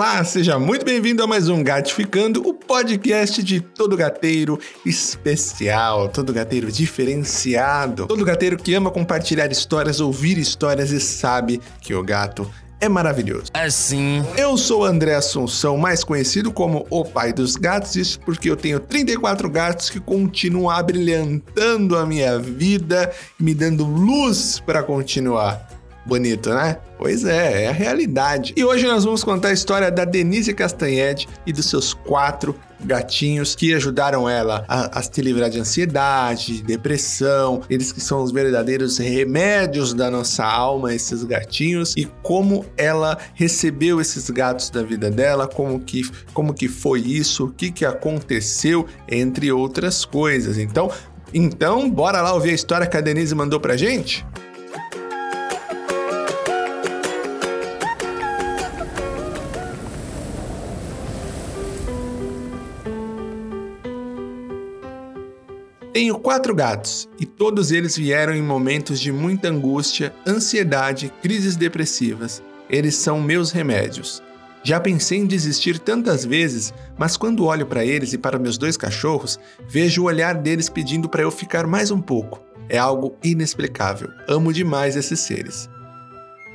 Olá, seja muito bem-vindo a mais um Gatificando, o podcast de todo gateiro especial, todo gateiro diferenciado, todo gateiro que ama compartilhar histórias, ouvir histórias e sabe que o gato é maravilhoso. Assim. Eu sou André Assunção, mais conhecido como o pai dos gatos, isso porque eu tenho 34 gatos que continuam abrilhantando a minha vida, me dando luz para continuar. Bonito, né? Pois é, é a realidade. E hoje nós vamos contar a história da Denise Castanhede e dos seus quatro gatinhos que ajudaram ela a, a se livrar de ansiedade, de depressão, eles que são os verdadeiros remédios da nossa alma, esses gatinhos, e como ela recebeu esses gatos da vida dela, como que, como que foi isso, o que, que aconteceu, entre outras coisas. Então, então, bora lá ouvir a história que a Denise mandou pra gente? Tenho quatro gatos e todos eles vieram em momentos de muita angústia, ansiedade, crises depressivas. Eles são meus remédios. Já pensei em desistir tantas vezes, mas quando olho para eles e para meus dois cachorros, vejo o olhar deles pedindo para eu ficar mais um pouco. É algo inexplicável. Amo demais esses seres.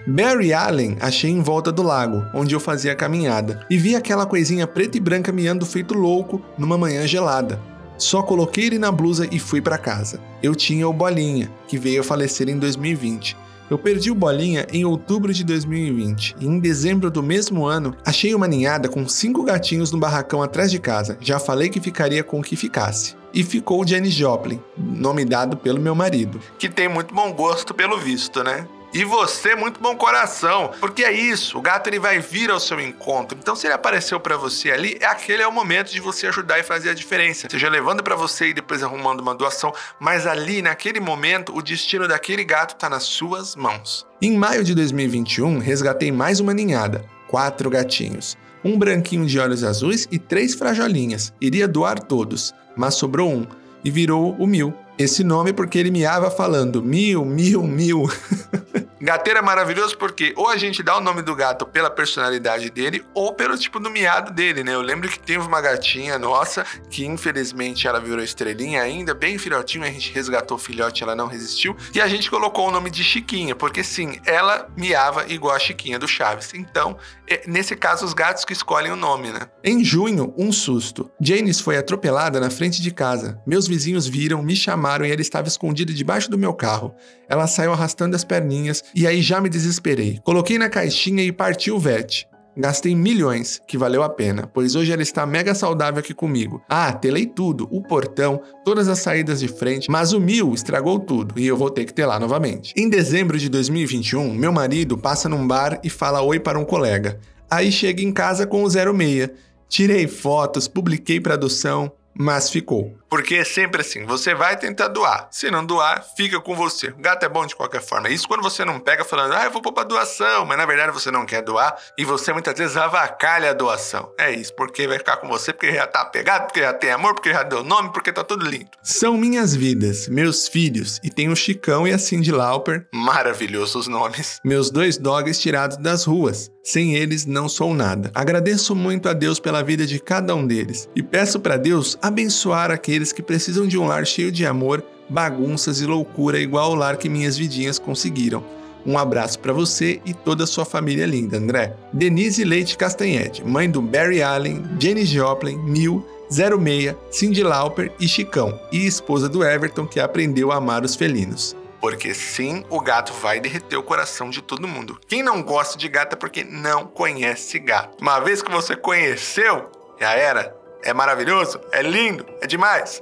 Barry Allen achei em volta do lago, onde eu fazia a caminhada, e vi aquela coisinha preta e branca miando feito louco numa manhã gelada. Só coloquei ele na blusa e fui para casa. Eu tinha o Bolinha, que veio a falecer em 2020. Eu perdi o Bolinha em outubro de 2020 e em dezembro do mesmo ano achei uma ninhada com cinco gatinhos no barracão atrás de casa. Já falei que ficaria com o que ficasse. E ficou Janis Joplin, nome dado pelo meu marido. Que tem muito bom gosto pelo visto, né? E você, muito bom coração. Porque é isso, o gato ele vai vir ao seu encontro. Então, se ele apareceu para você ali, é aquele é o momento de você ajudar e fazer a diferença. Seja levando para você e depois arrumando uma doação, mas ali, naquele momento, o destino daquele gato está nas suas mãos. Em maio de 2021, resgatei mais uma ninhada, quatro gatinhos. Um branquinho de olhos azuis e três frajolinhas. Iria doar todos, mas sobrou um e virou o Mil. Esse nome porque ele miava falando mil, mil, mil. Gateiro é maravilhoso porque ou a gente dá o nome do gato pela personalidade dele ou pelo tipo do miado dele, né? Eu lembro que teve uma gatinha nossa que infelizmente ela virou estrelinha ainda, bem filhotinho, a gente resgatou o filhote, ela não resistiu e a gente colocou o nome de Chiquinha, porque sim, ela miava igual a Chiquinha do Chaves. Então, é, nesse caso, os gatos que escolhem o nome, né? Em junho, um susto. Janice foi atropelada na frente de casa. Meus vizinhos viram, me chamaram e ela estava escondida debaixo do meu carro. Ela saiu arrastando as perninhas e aí já me desesperei. Coloquei na caixinha e parti o VET. Gastei milhões, que valeu a pena, pois hoje ela está mega saudável aqui comigo. Ah, telei tudo, o portão, todas as saídas de frente, mas o mil estragou tudo e eu vou ter que telar novamente. Em dezembro de 2021, meu marido passa num bar e fala oi para um colega. Aí chega em casa com o 06. Tirei fotos, publiquei para adoção, mas ficou. Porque é sempre assim, você vai tentar doar. Se não doar, fica com você. O gato é bom de qualquer forma. Isso quando você não pega falando, ah, eu vou pôr pra doação, mas na verdade você não quer doar e você muitas vezes avacalha a doação. É isso, porque vai ficar com você porque já tá apegado, porque já tem amor, porque já deu nome, porque tá tudo lindo. São minhas vidas, meus filhos, e tem o Chicão e a Cindy Lauper, maravilhosos nomes. Meus dois dogs tirados das ruas. Sem eles não sou nada. Agradeço muito a Deus pela vida de cada um deles e peço para Deus abençoar aqueles que precisam de um lar cheio de amor, bagunças e loucura igual o lar que minhas vidinhas conseguiram. Um abraço para você e toda a sua família linda, André. Denise Leite Castanhete, mãe do Barry Allen, Jenny Joplin, Mil, 06, Cindy Lauper e Chicão, e esposa do Everton que aprendeu a amar os felinos. Porque sim, o gato vai derreter o coração de todo mundo. Quem não gosta de gato é porque não conhece gato. Uma vez que você conheceu, já era. É maravilhoso, é lindo, é demais.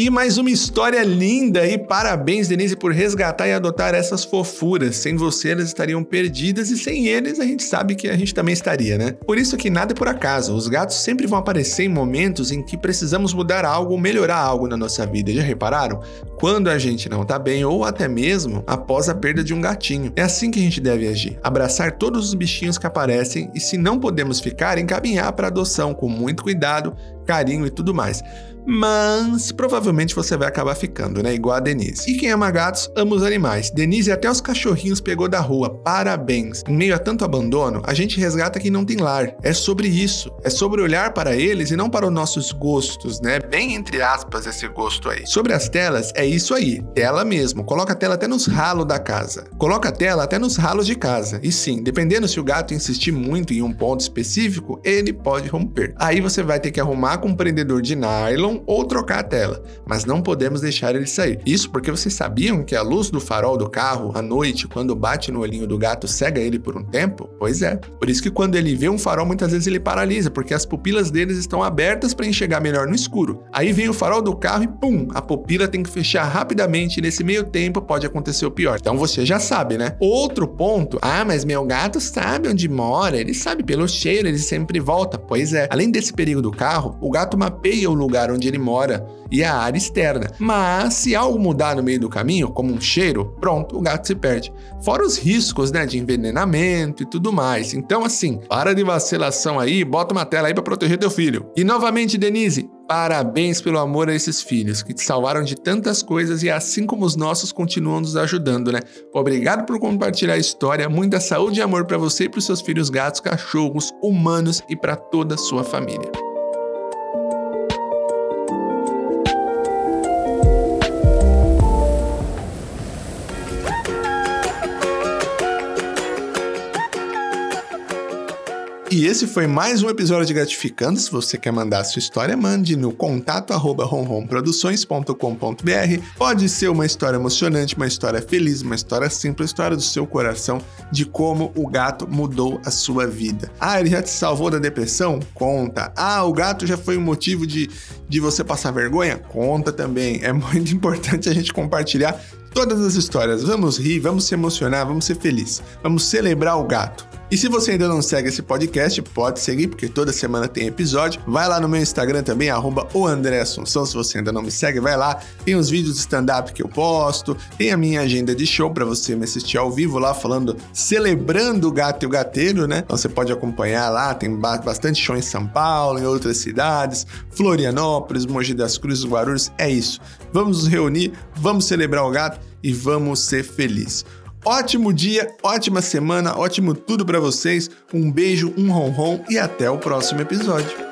E mais uma história linda e parabéns, Denise, por resgatar e adotar essas fofuras. Sem você, elas estariam perdidas e sem eles, a gente sabe que a gente também estaria, né? Por isso que nada é por acaso. Os gatos sempre vão aparecer em momentos em que precisamos mudar algo ou melhorar algo na nossa vida. Já repararam? Quando a gente não tá bem ou até mesmo após a perda de um gatinho. É assim que a gente deve agir. Abraçar todos os bichinhos que aparecem e se não podemos ficar, encaminhar para adoção com muito cuidado, carinho e tudo mais mas provavelmente você vai acabar ficando, né? Igual a Denise. E quem ama gatos, ama os animais. Denise até os cachorrinhos pegou da rua. Parabéns! Em meio a tanto abandono, a gente resgata quem não tem lar. É sobre isso. É sobre olhar para eles e não para os nossos gostos, né? Bem entre aspas esse gosto aí. Sobre as telas, é isso aí. Tela mesmo. Coloca a tela até nos ralos da casa. Coloca a tela até nos ralos de casa. E sim, dependendo se o gato insistir muito em um ponto específico, ele pode romper. Aí você vai ter que arrumar com um prendedor de nylon ou trocar a tela, mas não podemos deixar ele sair. Isso porque vocês sabiam que a luz do farol do carro à noite, quando bate no olhinho do gato, cega ele por um tempo? Pois é. Por isso que quando ele vê um farol, muitas vezes ele paralisa, porque as pupilas deles estão abertas para enxergar melhor no escuro. Aí vem o farol do carro e pum, a pupila tem que fechar rapidamente e nesse meio tempo pode acontecer o pior. Então você já sabe, né? Outro ponto, ah, mas meu gato sabe onde mora, ele sabe pelo cheiro, ele sempre volta. Pois é. Além desse perigo do carro, o gato mapeia o lugar onde onde ele mora e a área externa. Mas se algo mudar no meio do caminho, como um cheiro, pronto, o gato se perde. Fora os riscos, né, de envenenamento e tudo mais. Então, assim, para de vacilação aí, bota uma tela aí para proteger teu filho. E novamente, Denise, Parabéns pelo amor a esses filhos que te salvaram de tantas coisas e assim como os nossos continuam nos ajudando, né? Obrigado por compartilhar a história, muita saúde e amor para você e para os seus filhos gatos, cachorros, humanos e para toda a sua família. E esse foi mais um episódio de Gratificando. Se você quer mandar sua história, mande no contato arroba Pode ser uma história emocionante, uma história feliz, uma história simples, uma história do seu coração de como o gato mudou a sua vida. Ah, ele já te salvou da depressão? Conta. Ah, o gato já foi um motivo de, de você passar vergonha? Conta também. É muito importante a gente compartilhar todas as histórias. Vamos rir, vamos se emocionar, vamos ser felizes. Vamos celebrar o gato. E se você ainda não segue esse podcast, pode seguir, porque toda semana tem episódio. Vai lá no meu Instagram também, arroba o André Assunção, se você ainda não me segue, vai lá. Tem os vídeos de stand-up que eu posto, tem a minha agenda de show para você me assistir ao vivo lá, falando, celebrando o gato e o gateiro, né? Então você pode acompanhar lá, tem bastante show em São Paulo, em outras cidades, Florianópolis, Mogi das Cruzes, Guarulhos, é isso. Vamos nos reunir, vamos celebrar o gato e vamos ser felizes. Ótimo dia, ótima semana, ótimo tudo para vocês. Um beijo, um ronron e até o próximo episódio.